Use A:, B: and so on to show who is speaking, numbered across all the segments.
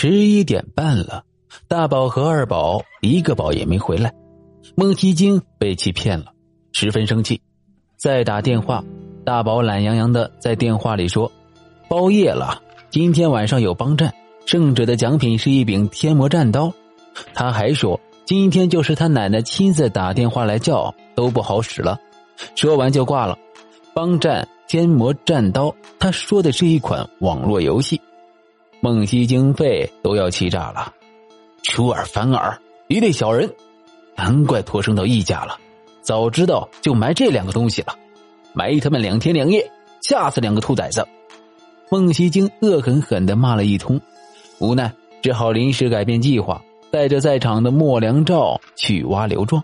A: 十一点半了，大宝和二宝一个宝也没回来，孟西京被欺骗了，十分生气。再打电话，大宝懒洋洋的在电话里说：“包夜了，今天晚上有帮战，胜者的奖品是一柄天魔战刀。”他还说：“今天就是他奶奶亲自打电话来叫，都不好使了。”说完就挂了。帮战天魔战刀，他说的是一款网络游戏。孟西京肺都要气炸了，出尔反尔，一对小人，难怪托生到易家了。早知道就埋这两个东西了，埋他们两天两夜，吓死两个兔崽子。孟西京恶狠狠的骂了一通，无奈只好临时改变计划，带着在场的莫良照去挖刘壮。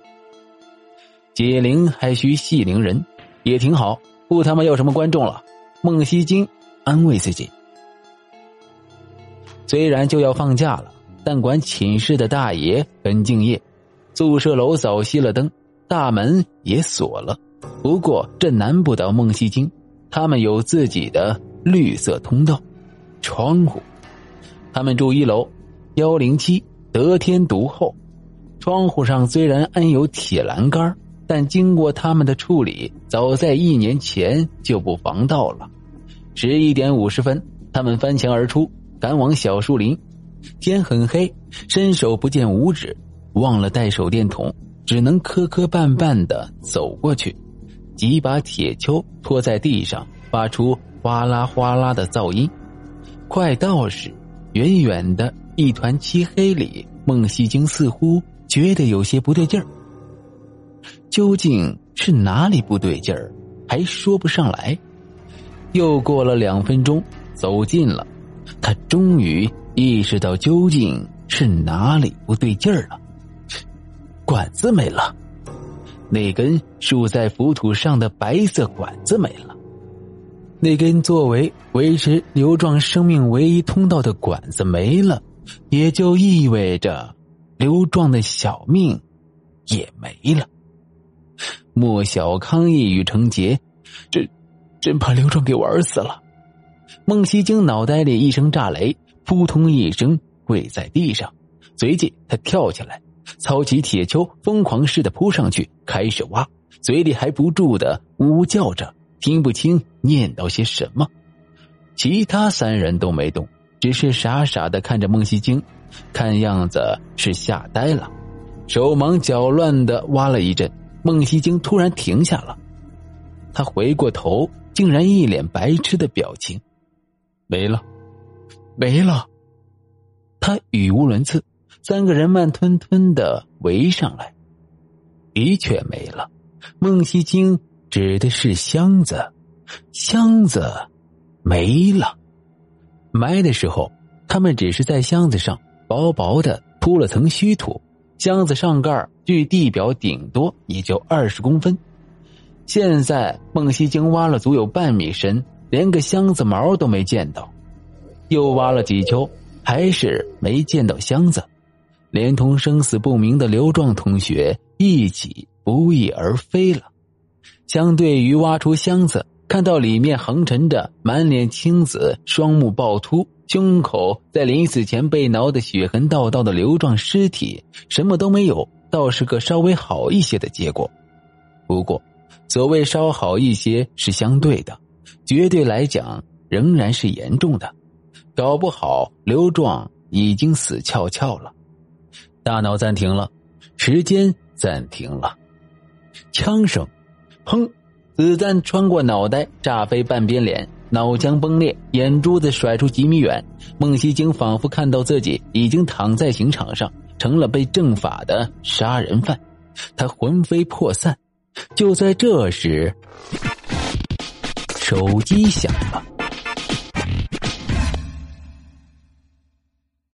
A: 解铃还需系铃人，也挺好，不他妈要什么观众了。孟西京安慰自己。虽然就要放假了，但管寝室的大爷很敬业，宿舍楼早熄了灯，大门也锁了。不过这难不倒孟西京，他们有自己的绿色通道、窗户。他们住一楼，幺零七得天独厚。窗户上虽然安有铁栏杆，但经过他们的处理，早在一年前就不防盗了。十一点五十分，他们翻墙而出。赶往小树林，天很黑，伸手不见五指，忘了带手电筒，只能磕磕绊绊的走过去。几把铁锹拖在地上，发出哗啦哗啦的噪音。快到时，远远的一团漆黑里，孟西京似乎觉得有些不对劲儿。究竟是哪里不对劲儿，还说不上来。又过了两分钟，走近了。他终于意识到究竟是哪里不对劲儿了，管子没了，那根竖在浮土上的白色管子没了，那根作为维持刘壮生命唯一通道的管子没了，也就意味着刘壮的小命也没了。莫小康一语成结，真真把刘壮给玩死了。孟西京脑袋里一声炸雷，扑通一声跪在地上，随即他跳起来，操起铁锹，疯狂似的扑上去，开始挖，嘴里还不住的呜呜叫着，听不清念叨些什么。其他三人都没动，只是傻傻的看着孟西京，看样子是吓呆了，手忙脚乱的挖了一阵。孟西京突然停下了，他回过头，竟然一脸白痴的表情。没了，没了。他语无伦次。三个人慢吞吞的围上来，的确没了。孟西京指的是箱子，箱子没了。埋的时候，他们只是在箱子上薄薄的铺了层虚土，箱子上盖距地表顶多也就二十公分。现在孟西京挖了足有半米深。连个箱子毛都没见到，又挖了几锹，还是没见到箱子，连同生死不明的刘壮同学一起不翼而飞了。相对于挖出箱子，看到里面横陈着满脸青紫、双目暴突、胸口在临死前被挠得血痕道道的刘壮尸体，什么都没有，倒是个稍微好一些的结果。不过，所谓稍好一些是相对的。绝对来讲，仍然是严重的，搞不好刘壮已经死翘翘了。大脑暂停了，时间暂停了，枪声，砰，子弹穿过脑袋，炸飞半边脸，脑浆崩裂，眼珠子甩出几米远。孟西京仿佛看到自己已经躺在刑场上，成了被正法的杀人犯，他魂飞魄散。就在这时。手机响了。